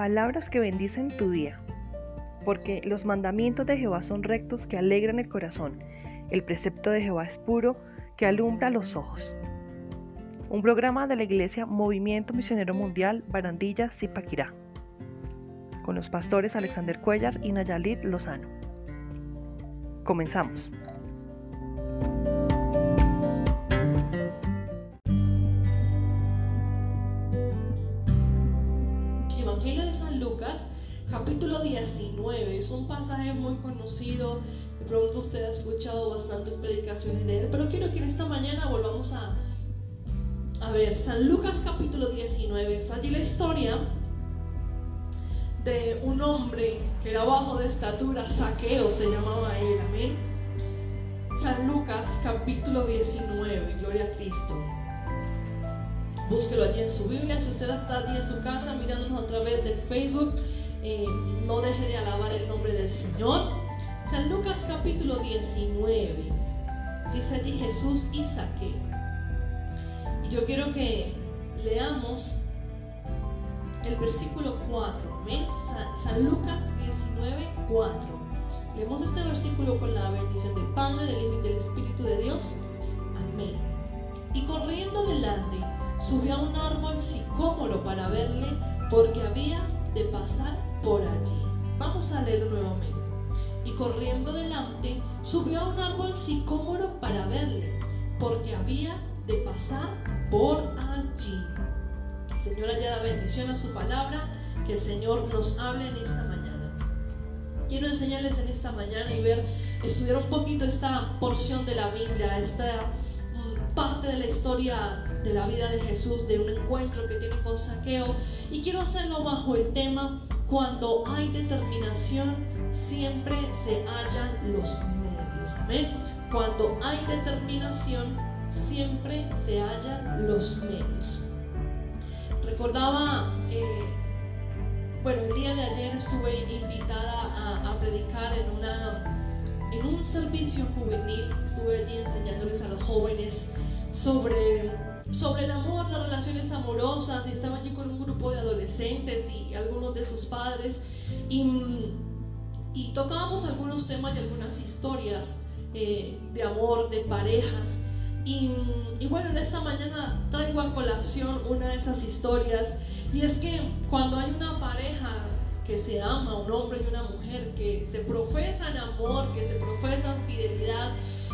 palabras que bendicen tu día. Porque los mandamientos de Jehová son rectos que alegran el corazón. El precepto de Jehová es puro que alumbra los ojos. Un programa de la Iglesia Movimiento Misionero Mundial Barandilla Zipaquirá. Con los pastores Alexander Cuellar y Nayalit Lozano. Comenzamos. Capítulo 19. Es un pasaje muy conocido. De pronto usted ha escuchado bastantes predicaciones de él. Pero quiero que en esta mañana volvamos a, a ver San Lucas capítulo 19. Está allí la historia de un hombre que era bajo de estatura, saqueo se llamaba él. Amén. San Lucas capítulo 19. Gloria a Cristo. Búsquelo allí en su Biblia. Si usted está allí en su casa mirándonos a través de Facebook eh, no deje de alabar el nombre del Señor. San Lucas capítulo 19. Dice allí Jesús y Saqueo. Y yo quiero que leamos el versículo 4. Amén. San Lucas 19, 4. Leemos este versículo con la bendición del Padre, del Hijo y del Espíritu de Dios. Amén. Y corriendo delante, subió a un árbol sicómoro para verle, porque había de pasar por allí. Vamos a leerlo nuevamente. Y corriendo delante, subió a un árbol sicómoro para verle, porque había de pasar por allí. Señor haya bendición a su palabra, que el Señor nos hable en esta mañana. Quiero enseñarles en esta mañana y ver, estudiar un poquito esta porción de la Biblia, esta mm, parte de la historia de la vida de Jesús, de un encuentro que tiene con Saqueo. Y quiero hacerlo bajo el tema cuando hay determinación, siempre se hallan los medios. Amén. Cuando hay determinación, siempre se hallan los medios. Recordaba, eh, bueno, el día de ayer estuve invitada a, predicar en, una, en un servicio juvenil. Estuve allí enseñándoles a los jóvenes sobre sobre el amor, las relaciones amorosas, y estaba allí con un grupo de adolescentes y algunos de sus padres, y, tocábamos algunos temas y algunas historias eh, de amor, de parejas. Y, y, bueno, en esta mañana traigo a colación una de esas historias, y es que cuando hay una pareja que se ama, un hombre y una mujer, que se profesan amor, que se profesan fidelidad,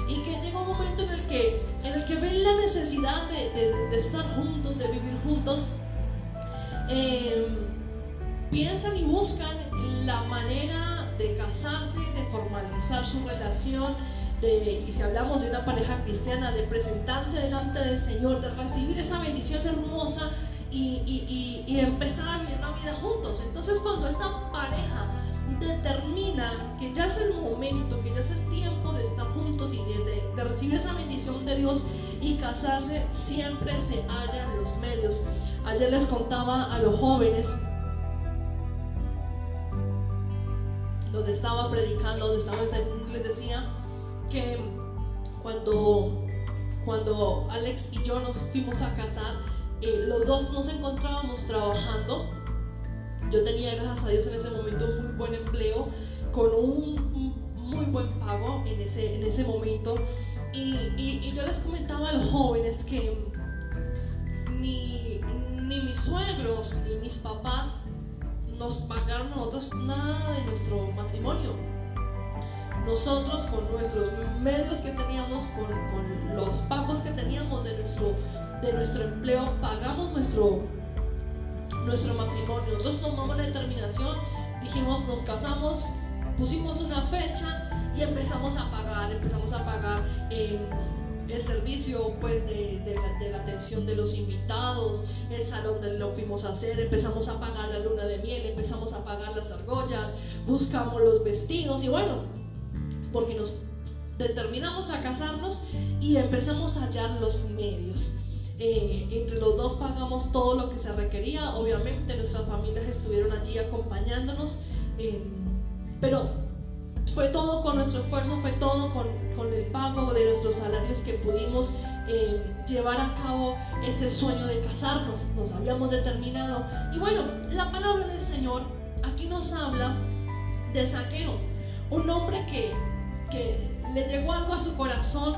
y que llega un momento en el que, en el que ven la necesidad de, estar juntos, de vivir juntos, eh, piensan y buscan la manera de casarse, de formalizar su relación, de, y si hablamos de una pareja cristiana, de presentarse delante del Señor, de recibir esa bendición hermosa y, empezar a vivir la vida juntos. Entonces cuando esta pareja determina que ya es el momento, que ya es el tiempo de estar juntos y de, recibir esa bendición de Dios y casarse, siempre se hallan los medios. Ayer les contaba a los jóvenes, donde estaba predicando, donde estaba enseñando, les decía que cuando, cuando Alex y yo nos fuimos a casar, eh, los dos nos encontrábamos trabajando yo tenía, gracias a Dios, en ese momento un muy buen empleo, con un, muy buen pago en ese, en ese momento. Y, y, yo les comentaba a los jóvenes que ni, ni mis suegros ni mis papás nos pagaron nosotros nada de nuestro matrimonio. Nosotros con nuestros medios que teníamos, con, con los pagos que teníamos de nuestro, de nuestro empleo, pagamos nuestro, nuestro matrimonio. Nosotros tomamos la determinación, dijimos, nos casamos, pusimos una fecha y empezamos a pagar, empezamos a pagar em, el servicio pues de, la, atención de los invitados, el salón donde lo fuimos a hacer, empezamos a pagar la luna de miel, empezamos a pagar las argollas, buscamos los vestidos y bueno, porque nos determinamos a casarnos y empezamos a hallar los medios. Eh, entre los dos pagamos todo lo que se requería. Obviamente nuestras familias estuvieron allí acompañándonos, eh, pero fue todo con nuestro esfuerzo, fue todo con, con, el pago de nuestros salarios que pudimos eh, llevar a cabo ese sueño de casarnos. Nos habíamos determinado. Y bueno, la palabra del Señor aquí nos habla de saqueo. Un hombre que, que le llegó algo a su corazón,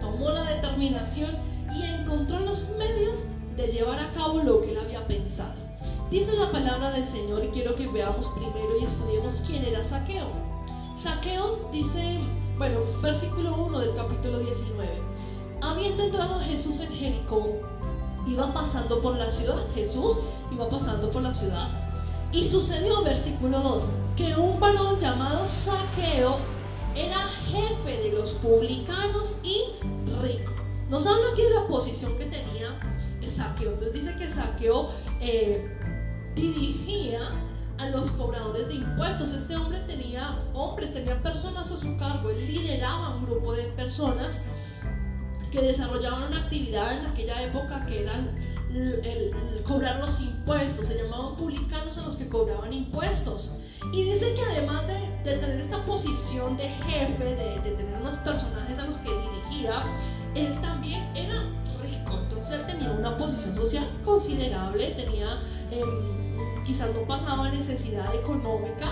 tomó la determinación y encontró los medios de llevar a cabo lo que él había pensado. Dice la palabra del Señor y quiero que veamos primero y estudiemos quién era Saqueo. Saqueo dice, bueno, versículo 1 del capítulo 19. Habiendo entrado Jesús en Jericó, iba pasando por la ciudad. Jesús iba pasando por la ciudad. Y sucedió, versículo 2, que un varón llamado Saqueo era jefe de los publicanos y rico. Nos habla aquí de la posición que tenía Saqueo. Entonces dice que Saqueo eh, dirigía a los cobradores de impuestos. Este hombre tenía hombres, tenía personas a su cargo. Él lideraba un grupo de personas que desarrollaban una actividad en aquella época que eran el, cobrar los impuestos. Se llamaban publicanos a los que cobraban impuestos. Y dice que además de, tener esta posición de jefe, de, de tener unos personajes a los que dirigía, él también era rico. Entonces él tenía una posición social considerable, tenía... Em, quizás no pasaba necesidad económica,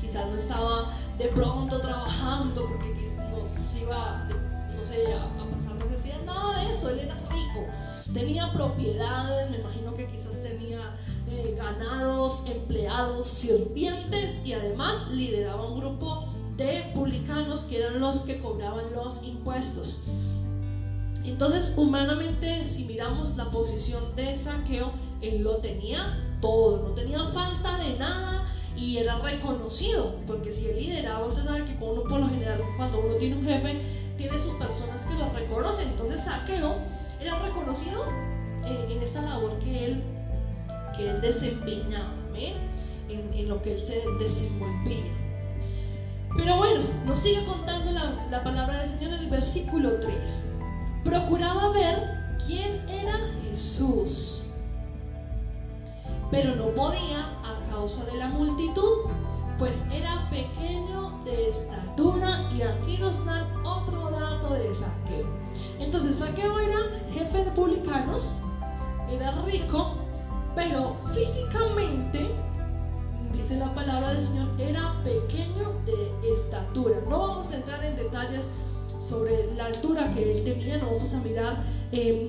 quizás no estaba de pronto trabajando porque no iba, no sé, a, pasar necesidad, nada de eso, él era rico, tenía propiedades, me imagino que quizás tenía eh, ganados, empleados, sirvientes y además lideraba un grupo de publicanos que eran los que cobraban los impuestos. Entonces, humanamente, si miramos la posición de saqueo, él lo tenía todo, no tenía falta de nada y era reconocido, porque si él lideraba, usted sabe que uno por lo general, cuando uno tiene un jefe, tiene sus personas que lo reconocen. Entonces, saqueo era reconocido eh, en esta labor que él, que él desempeñaba, en, en, lo que él se desenvolvía. Pero bueno, nos sigue contando la, la palabra del Señor en el versículo 3 procuraba ver quién era Jesús, pero no podía a causa de la multitud, pues era pequeño de estatura y aquí nos dan otro dato de Saqueo. Entonces era rico, pero físicamente, dice la palabra del Señor, era pequeño de estatura. No vamos a entrar en detalles sobre la altura que él tenía, no vamos a mirar em,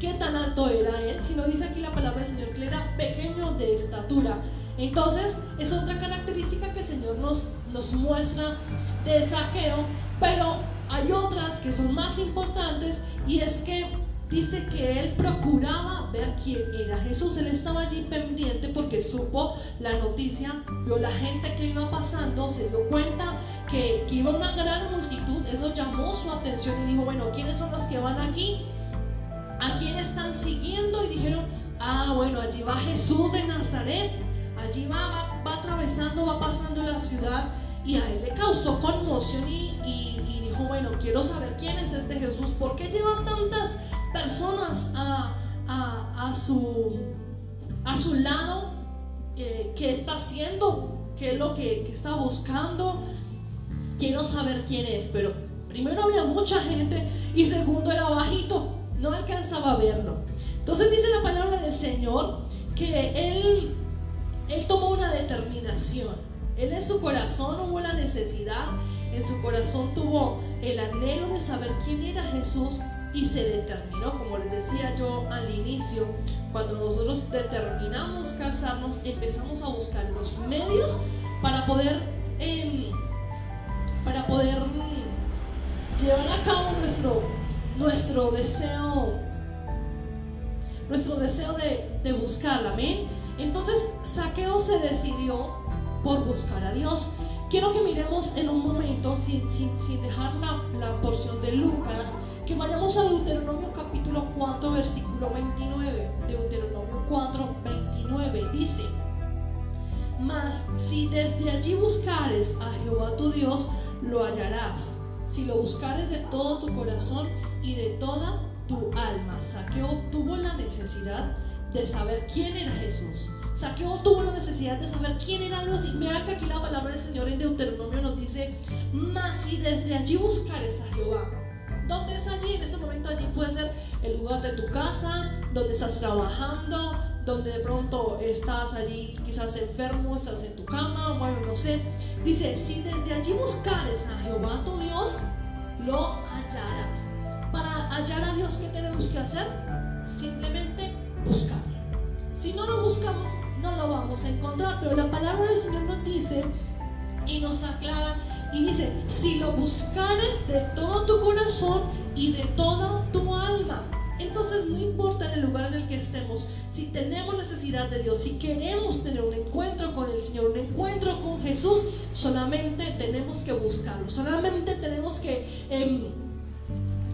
qué tan alto era él, sino dice aquí la palabra del Señor que era pequeño de estatura. Entonces es otra característica que el Señor nos, nos muestra de saqueo, pero hay otras que son más importantes y es que dice que él procuraba ver quién era Jesús. Él estaba allí pendiente porque supo la noticia, vio la gente que iba pasando, se dio cuenta que, que iba una gran multitud. Eso llamó su atención y dijo, bueno, ¿quiénes son los que van aquí? ¿A quién están siguiendo? Y dijeron, ah, bueno, allí va Jesús de Nazaret. Allí va, va, atravesando, va pasando la ciudad. Y a él le causó conmoción y, y dijo, bueno, quiero saber quién es este Jesús. ¿Por qué llevan tantas personas a, a, su, a su lado, eh, qué está haciendo, qué es lo que, está buscando. Quiero saber quién es, pero primero había mucha gente y segundo era bajito, no alcanzaba a verlo. Entonces dice la palabra del Señor que él, él tomó una determinación. Él en su corazón hubo la necesidad, en su corazón tuvo el anhelo de saber quién era Jesús y se determinó, como les decía yo al inicio, cuando nosotros determinamos casarnos, empezamos a buscar los medios para poder, em, para poder mm, llevar a cabo nuestro, nuestro deseo, nuestro deseo de, de buscarla, amén. Entonces Saqueo se decidió por buscar a Dios. Quiero que miremos en un momento, sin, sin, sin dejar la, la porción de Lucas, que vayamos a Deuteronomio capítulo 4, versículo 29. Deuteronomio 4, 29 dice, Mas si desde allí buscares a Jehová tu Dios, lo hallarás. Si lo buscares de todo tu corazón y de toda tu alma. Saqueo tuvo la necesidad de saber quién era Jesús. Saqueo tuvo la necesidad de saber quién era Dios. Y mira que aquí la palabra del Señor en Deuteronomio nos dice, mas si desde allí buscares a Jehová, ¿Dónde es allí? En este momento allí puede ser el lugar de tu casa, donde estás trabajando, donde de pronto estás allí quizás enfermo, estás en tu cama, bueno, no sé. Dice, si desde allí buscares a Jehová tu Dios, lo hallarás. Para hallar a Dios, ¿qué tenemos que hacer? Simplemente buscarlo. Si no lo buscamos, no lo vamos a encontrar. Pero la palabra del Señor nos dice y nos aclara y dice, si lo buscares de todo tu corazón y de toda tu alma. Entonces no importa en el lugar en el que estemos, si tenemos necesidad de Dios, si queremos tener un encuentro con el Señor, un encuentro con Jesús, solamente tenemos que buscarlo, solamente tenemos que em,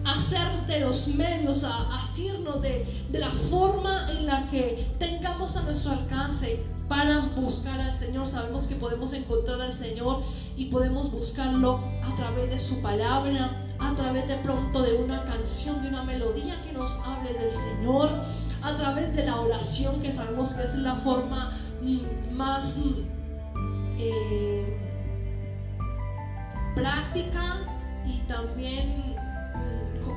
hacer de los medios, a, asirnos de, de la forma en la que tengamos a nuestro alcance para buscar al Señor. Sabemos que podemos encontrar al Señor y podemos buscarlo a través de su palabra, a través de pronto de una canción, de una melodía que nos hable del Señor, a través de la oración que sabemos que es la forma mm, más mm, eh, práctica y también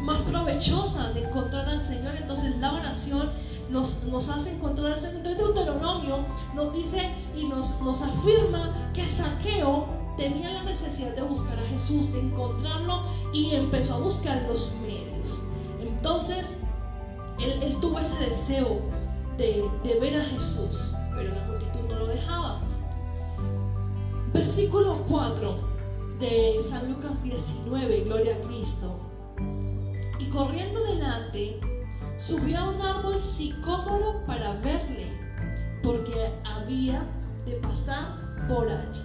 más provechosa de encontrar al Señor. Entonces la oración nos, nos hace encontrar al Señor. Entonces Deuteronomio nos dice y nos, nos afirma que Saqueo tenía la necesidad de buscar a Jesús, de encontrarlo y empezó a buscar los medios. Entonces, él, tuvo ese deseo de, de ver a Jesús, pero la multitud no lo dejaba. Versículo 4 de San Lucas 19, Gloria a Cristo. Y corriendo delante, subió a un árbol sicómoro para verle, porque había de pasar por allí.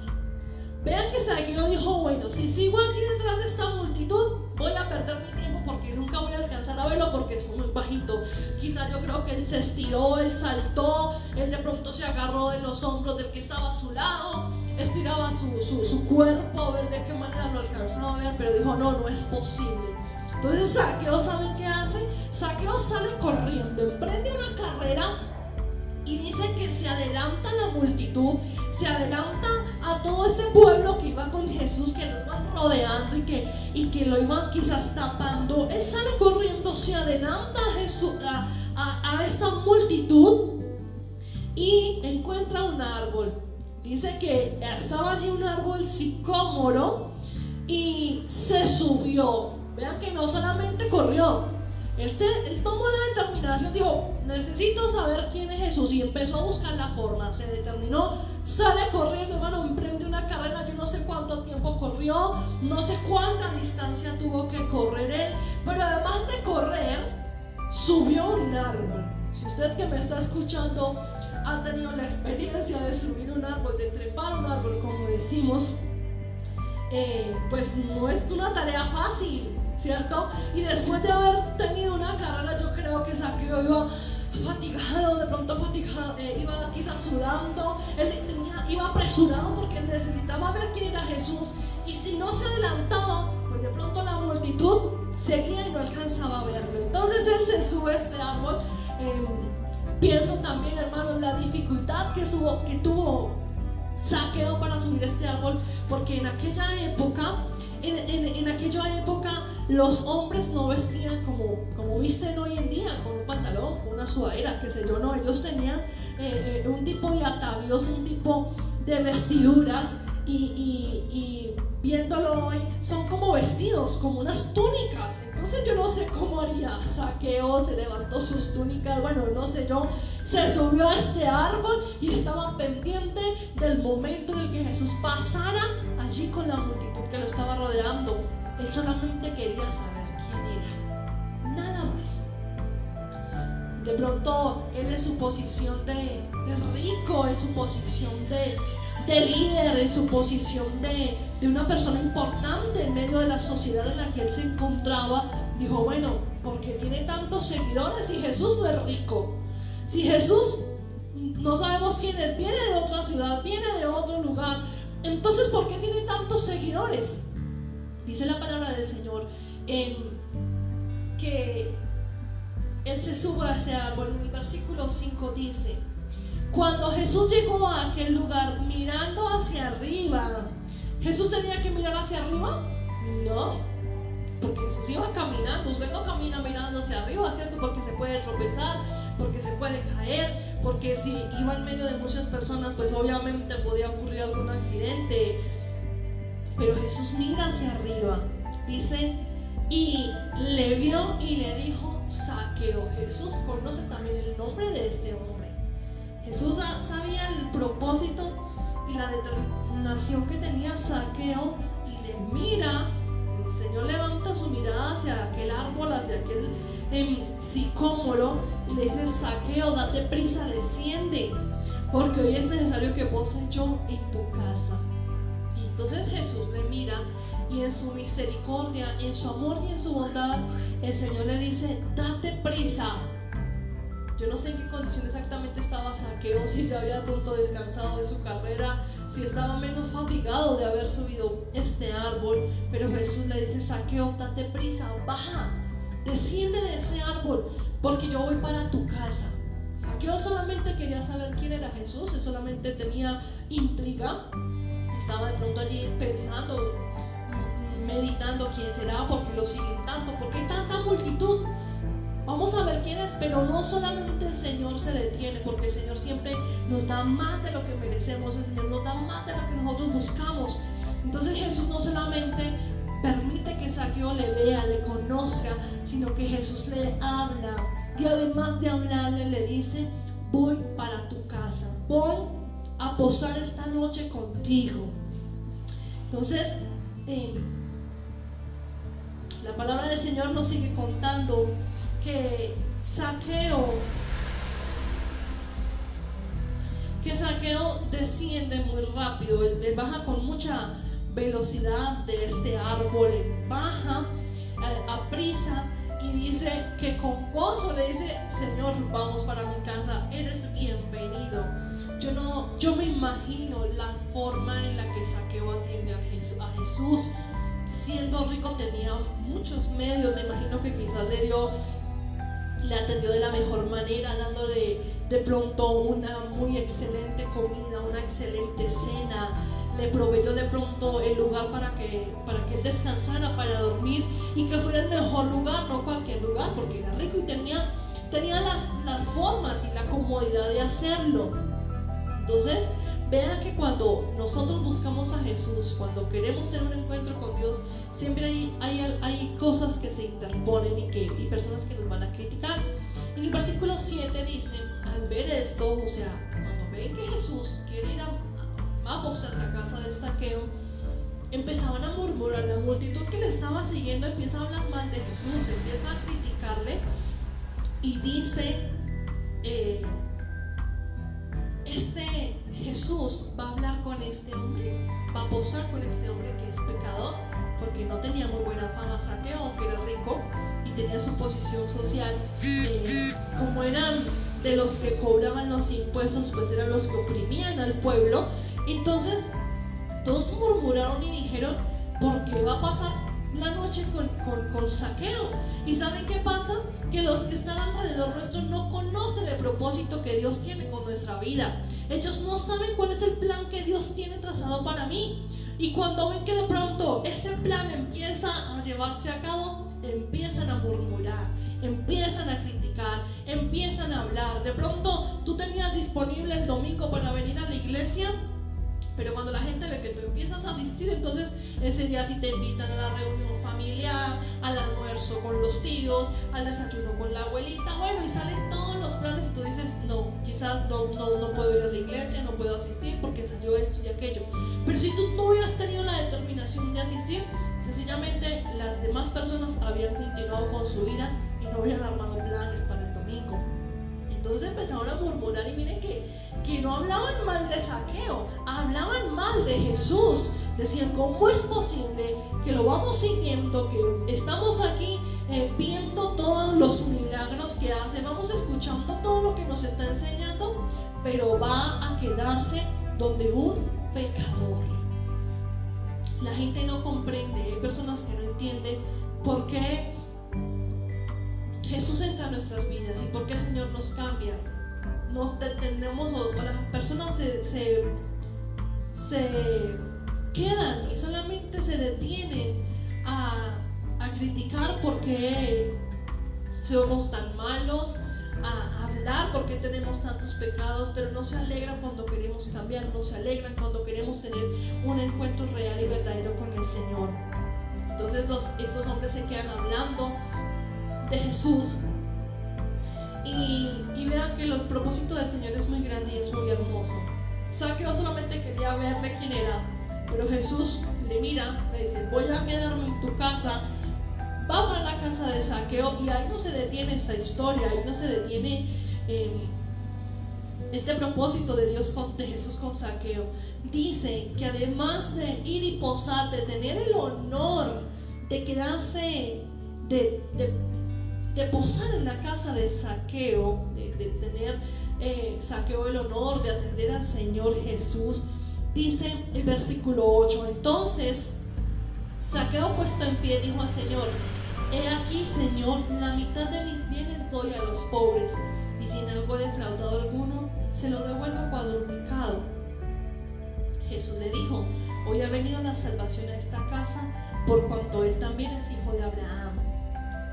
Vean que Saqueo dijo, bueno, si sigo aquí detrás de esta multitud, voy a perder mi tiempo porque nunca voy a alcanzar a verlo porque es muy bajito. Quizás yo creo que él se estiró, él saltó, él de pronto se agarró de los hombros del que estaba a su lado, estiraba su, su, su cuerpo a ver de qué manera lo alcanzaba a ver, pero dijo, no, no es posible. Entonces Saqueo, ¿saben qué hace? Saqueo sale corriendo, emprende una carrera y dice que se adelanta la multitud, se adelanta a todo este pueblo que iba con Jesús, que lo iban rodeando y que, y que lo iban quizás tapando. Él sale corriendo, se adelanta a, Jesús, a, esta multitud y encuentra un árbol. Dice que estaba allí un árbol sicómoro y se subió. Vean que no solamente corrió, él, tomó la determinación, dijo, necesito saber quién es Jesús y empezó a buscar la forma, se determinó, sale corriendo, hermano, emprende una carrera, yo no sé cuánto tiempo corrió, no sé cuánta distancia tuvo que correr él, pero además de correr, subió un árbol. Si usted que me está escuchando ha tenido la experiencia de subir un árbol, de trepar un árbol, como decimos, eh, pues no es una tarea fácil. ¿Cierto? Y después de haber tenido una carrera, yo creo que Saqueo iba fatigado, de pronto fatigado, eh, iba quizás sudando, él tenía, iba apresurado porque necesitaba ver quién era Jesús. Y si no se adelantaba, pues de pronto la multitud seguía y no alcanzaba a verlo. Entonces él se sube a este árbol. Em, pienso también, hermano, en la dificultad que, subo, que tuvo Saqueo para subir este árbol, porque en aquella época, en, en aquella época, los hombres no vestían como, como visten hoy en día, con un pantalón, con una sudadera, qué sé yo, no, ellos tenían eh, eh, un tipo de atavíos, un tipo de vestiduras y, viéndolo hoy son como vestidos, como unas túnicas. Entonces yo no sé cómo haría Saqueo, se levantó sus túnicas, bueno, no sé yo, se subió a este árbol y estaba pendiente del momento en el que Jesús pasara allí con la multitud que lo estaba rodeando. Él solamente quería saber quién era. Nada más. De pronto, él en su posición de, rico, en su posición de, líder, en su posición de, de una persona importante en medio de la sociedad en la que él se encontraba, dijo, bueno, porque tiene tantos seguidores y Jesús no es rico. Si Jesús no sabemos quién es, viene de otra ciudad, viene de otro lugar, entonces ¿por qué tiene tantos seguidores? Dice la palabra del Señor que Él se sube a ese árbol. En el versículo 5 dice, cuando Jesús llegó a aquel lugar mirando hacia arriba, ¿Jesús tenía que mirar hacia arriba? No. porque Jesús iba caminando, usted no camina mirando hacia arriba, ¿cierto? Porque se puede tropezar, porque se puede caer, porque si iba en medio de muchas personas, pues obviamente podía ocurrir algún accidente. Pero Jesús mira hacia arriba, dice, y le vio y le dijo, saqueo. Jesús conoce también el nombre de este hombre. Jesús sabía el propósito y la determinación que tenía saqueo y le mira Señor levanta su mirada hacia aquel árbol, hacia aquel em, sicómoro y le dice, saqueo, date prisa, desciende, porque hoy es necesario que pose yo en tu casa. Entonces Jesús le mira y en su misericordia, en su amor y en su bondad, el Señor le dice, date prisa. Yo no sé en qué condición exactamente estaba Saqueo, si ya había pronto descansado de su carrera, si estaba menos fatigado de haber subido este árbol, pero Jesús le dice, saqueo, date prisa, baja, desciende de ese árbol, porque yo voy para tu casa. Saqueo solamente quería saber quién era Jesús, él solamente tenía intriga, estaba de pronto allí pensando, meditando quién será, porque lo siguen tanto, porque hay tanta multitud. Vamos a ver quién es, pero no solamente el Señor se detiene, porque el Señor siempre nos da más de lo que merecemos, el Señor nos da más de lo que nosotros buscamos. Entonces Jesús no solamente permite que Saqueo le vea, le conozca, sino que Jesús le habla. Y además de hablarle, le dice, voy para tu casa, voy a posar esta noche contigo. Entonces, eh, la palabra del Señor nos sigue contando que Saqueo que Saqueo desciende muy rápido, él, baja con mucha velocidad de este árbol, baja eh, a, prisa y dice que con gozo le dice, Señor, vamos para mi casa, eres bienvenido. Yo no, yo me imagino la forma en la que Saqueo atiende a Jesús. Siendo rico tenía muchos medios, me imagino que quizás le dio le atendió de la mejor manera, dándole de pronto una muy excelente comida, una excelente cena. Le proveyó de pronto el lugar para que, para que descansara, para dormir y que fuera el mejor lugar, no cualquier lugar, porque era rico y tenía, tenía las, las formas y la comodidad de hacerlo. Entonces, Vean que cuando nosotros buscamos a Jesús, cuando queremos tener un encuentro con Dios, siempre hay, hay, hay cosas que se interponen y, que, y personas que nos van a criticar. En el versículo 7 dice, al ver esto, o sea, cuando ven que Jesús quiere ir a, a posar la casa de saqueo, empezaban a murmurar, la multitud que le estaba siguiendo empieza a hablar mal de Jesús, empieza a criticarle y dice, eh, este Jesús va a hablar con este hombre, va a posar con este hombre que es pecador, porque no tenía muy buena fama saqueo, aunque era rico y tenía su posición social. Eh, como eran de los que cobraban los impuestos, pues eran los que oprimían al pueblo. Entonces, todos murmuraron y dijeron, ¿por qué va a pasar la noche con, saqueo. ¿Y saben qué pasa? Que los que están alrededor nuestro no conocen el propósito que Dios tiene con nuestra vida. Ellos no saben cuál es el plan que Dios tiene trazado para mí. Y cuando ven que de pronto ese plan empieza a llevarse a cabo, empiezan a murmurar, empiezan a criticar, empiezan a hablar. De pronto tú tenías disponible el domingo para venir a la iglesia pero cuando la gente ve que tú empiezas a asistir, entonces ese día sí te invitan a la reunión familiar, al almuerzo con los tíos, al desayuno con la abuelita, bueno, y salen todos los planes y tú dices, no, quizás no, no, no puedo ir a la iglesia, no puedo asistir porque salió esto y aquello. Pero si tú no hubieras tenido la determinación de asistir, sencillamente las demás personas habían continuado con su vida y no habían armado planes para el domingo. Entonces empezaron a murmurar y miren que, que no hablaban mal de saqueo, hablaban mal de Jesús. Decían, ¿cómo es posible que lo vamos siguiendo, que estamos aquí eh, viendo todos los milagros que hace, vamos escuchando todo lo que nos está enseñando, pero va a quedarse donde un pecador? La gente no comprende, hay personas que no entienden por qué Jesús entra en nuestras vidas y porque el Señor nos cambia. Nos detenemos o, las personas se, se, quedan y solamente se detienen a, criticar por qué somos tan malos, a hablar por qué tenemos tantos pecados, pero no se alegran cuando queremos cambiar, no se alegran cuando queremos tener un encuentro real y verdadero con el Señor. Entonces los, estos hombres se quedan hablando de Jesús y, vean que el propósito del Señor es muy grande y es muy hermoso. Saqueo solamente quería verle quién era, pero Jesús le mira, le dice, voy a quedarme en tu casa, vamos a la casa de Saqueo y ahí no se detiene esta historia, ahí no se detiene em, este propósito de Dios de Jesús con Saqueo. Dice que además de ir y posar, de tener el honor de quedarse, de, posar en la casa de Saqueo, de, tener eh, Saqueo el honor de atender al Señor Jesús, dice el versículo 8, entonces Saqueo puesto en pie dijo al Señor, he aquí Señor, la mitad de mis bienes doy a los pobres, y si en algo he defraudado alguno, se lo devuelvo cuadruplicado. Jesús le dijo, hoy ha venido la salvación a esta casa, por cuanto él también es hijo de Abraham,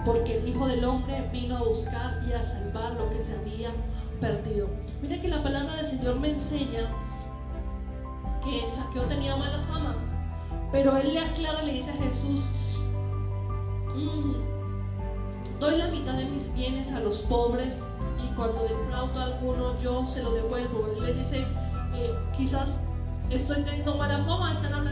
porque el Hijo del Hombre vino a buscar y a salvar lo que se había perdido. Mira que la palabra del Señor me enseña que Saqueo tenía mala fama, pero él le aclara, le dice a Jesús, mm, doy la mitad de mis bienes a los pobres y cuando defraudo a alguno yo se lo devuelvo. Él le dice, eh, quizás estoy teniendo mala fama, están hablando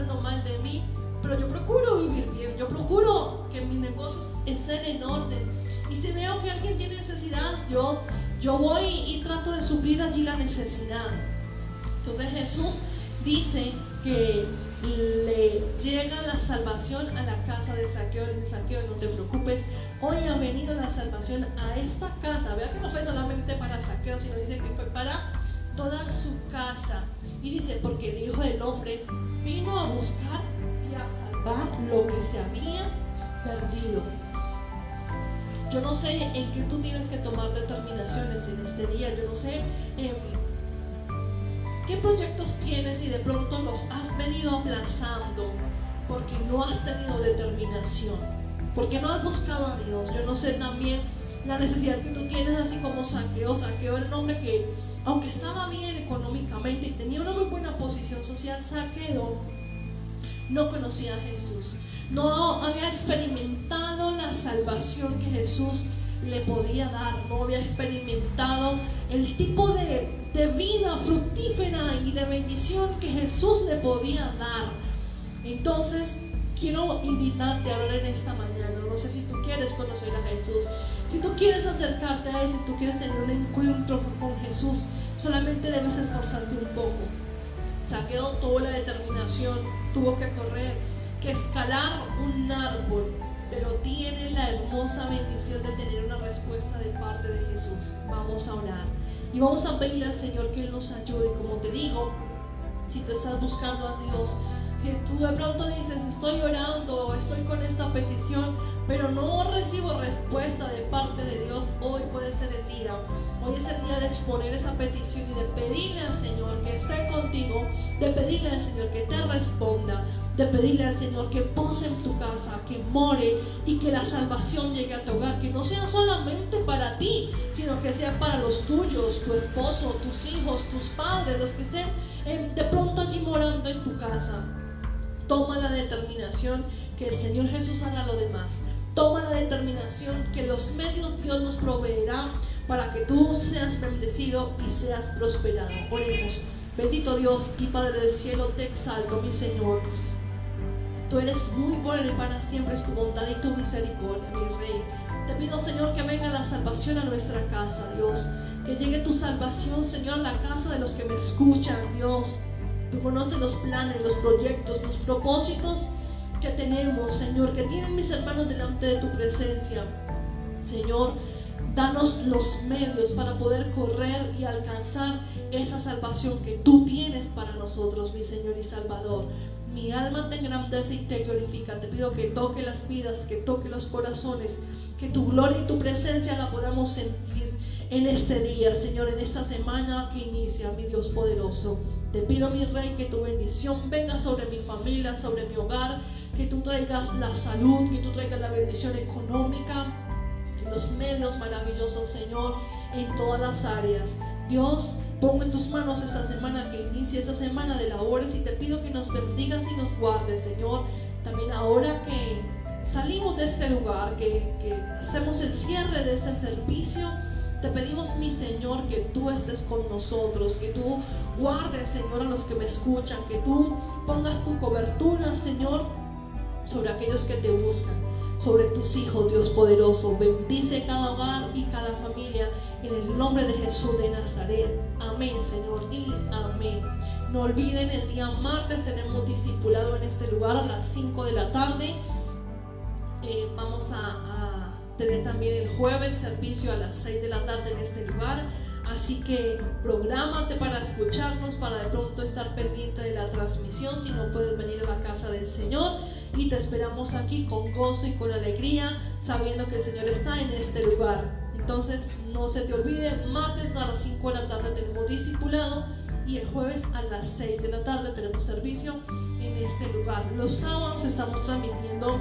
veo que alguien tiene necesidad, yo, yo voy y trato de suplir allí la necesidad. Entonces Jesús dice que le llega la salvación a la casa de Saqueo. Le dice, Saqueo, no te preocupes, hoy ha venido la salvación a esta casa. Vea que no fue solamente para Saqueo, sino dice que fue para toda su casa. Y dice, porque el Hijo del Hombre vino a buscar y a salvar lo que se había perdido. Yo no sé en qué tú tienes que tomar determinaciones en este día. Yo no sé em, qué proyectos tienes y de pronto los has venido aplazando porque no has tenido determinación, porque no has buscado a Dios. Yo no sé también la necesidad que tú tienes, así como Saqueo. Saqueo era un hombre que aunque estaba bien económicamente y tenía una muy buena posición social, Saqueo no conocía a Jesús. No había experimentado la salvación que Jesús le podía dar. No había experimentado el tipo de, de vida fructífera y de bendición que Jesús le podía dar. Entonces, quiero invitarte a hablar en esta mañana. No sé si tú quieres conocer a Jesús. Si tú quieres acercarte a Él, si tú quieres tener un encuentro con Jesús, solamente debes esforzarte un poco. Saqueo tuvo la determinación, tuvo que correr, que escalar un árbol, pero tiene la hermosa bendición de tener una respuesta de parte de Jesús. Vamos a orar y vamos a pedirle al Señor que Él nos ayude. Como te digo, si tú estás buscando a Dios, si tú de pronto dices, estoy orando, estoy con esta petición, pero no recibo respuesta de parte de Dios, hoy puede ser el día. Hoy es el día de exponer esa petición y de pedirle al Señor que esté contigo, de pedirle al Señor que te responda, de pedirle al Señor que pose en tu casa, que more y que la salvación llegue a tu hogar, que no sea solamente para ti, sino que sea para los tuyos, tu esposo, tus hijos, tus padres, los que estén eh, de pronto allí morando en tu casa. Toma la determinación que el Señor Jesús haga lo demás. Toma la determinación que los medios Dios nos proveerá para que tú seas bendecido y seas prosperado. Oremos. Bendito Dios y Padre del cielo, te exalto, mi Señor. Tú eres muy bueno y para siempre es tu bondad y tu misericordia, mi Rey. Te pido, Señor, que venga la salvación a nuestra casa, Dios. Que llegue tu salvación, Señor, a la casa de los que me escuchan, Dios. Tú conoces los planes, los proyectos, los propósitos que tenemos, Señor, que tienen mis hermanos delante de tu presencia. Señor, danos los medios para poder correr y alcanzar esa salvación que tú tienes para nosotros, mi Señor y Salvador. Mi alma te engrandece y te glorifica. Te pido que toque las vidas, que toque los corazones, que tu gloria y tu presencia la podamos sentir en este día, Señor, en esta semana que inicia, mi Dios poderoso. Te pido, mi Rey, que tu bendición venga sobre mi familia, sobre mi hogar, que tú traigas la salud, que tú traigas la bendición económica, los medios maravillosos, Señor, en todas las áreas. Dios, pongo en tus manos esta semana que inicia esta semana de labores y te pido que nos bendigas y nos guardes, Señor. También ahora que salimos de este lugar, que, que hacemos el cierre de este servicio, te pedimos, mi Señor, que tú estés con nosotros, que tú guardes, Señor, a los que me escuchan, que tú pongas tu cobertura, Señor, sobre aquellos que te buscan, sobre tus hijos, Dios poderoso. Bendice cada hogar y cada familia en el nombre de Jesús de Nazaret. Amén, Señor, y amén. No olviden, el día martes tenemos discipulado en este lugar a las 5 de la tarde. Eh, vamos a, a tener también el jueves servicio a las 6 de la tarde en este lugar. Así que prográmate para escucharnos, para de pronto estar pendiente de la transmisión si no puedes venir a la casa del Señor. Y te esperamos aquí con gozo y con alegría, sabiendo que el Señor está en este lugar. Entonces, no se te olvide, martes a las 5 de la tarde tenemos discipulado y el jueves a las 6 de la tarde tenemos servicio en este lugar. Los sábados estamos transmitiendo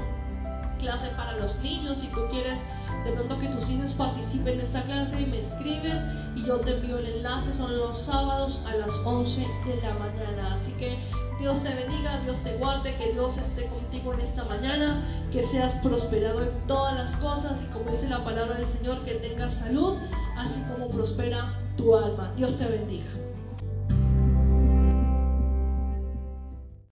clase para los niños. Si tú quieres de pronto que tus hijos participen en esta clase, y me escribes y yo te envío el enlace. Son los sábados a las 11 de la mañana. Así que Dios te bendiga, Dios te guarde, que Dios esté contigo en esta mañana, que seas prosperado en todas las cosas y como dice la palabra del Señor, que tengas salud, así como prospera tu alma. Dios te bendiga.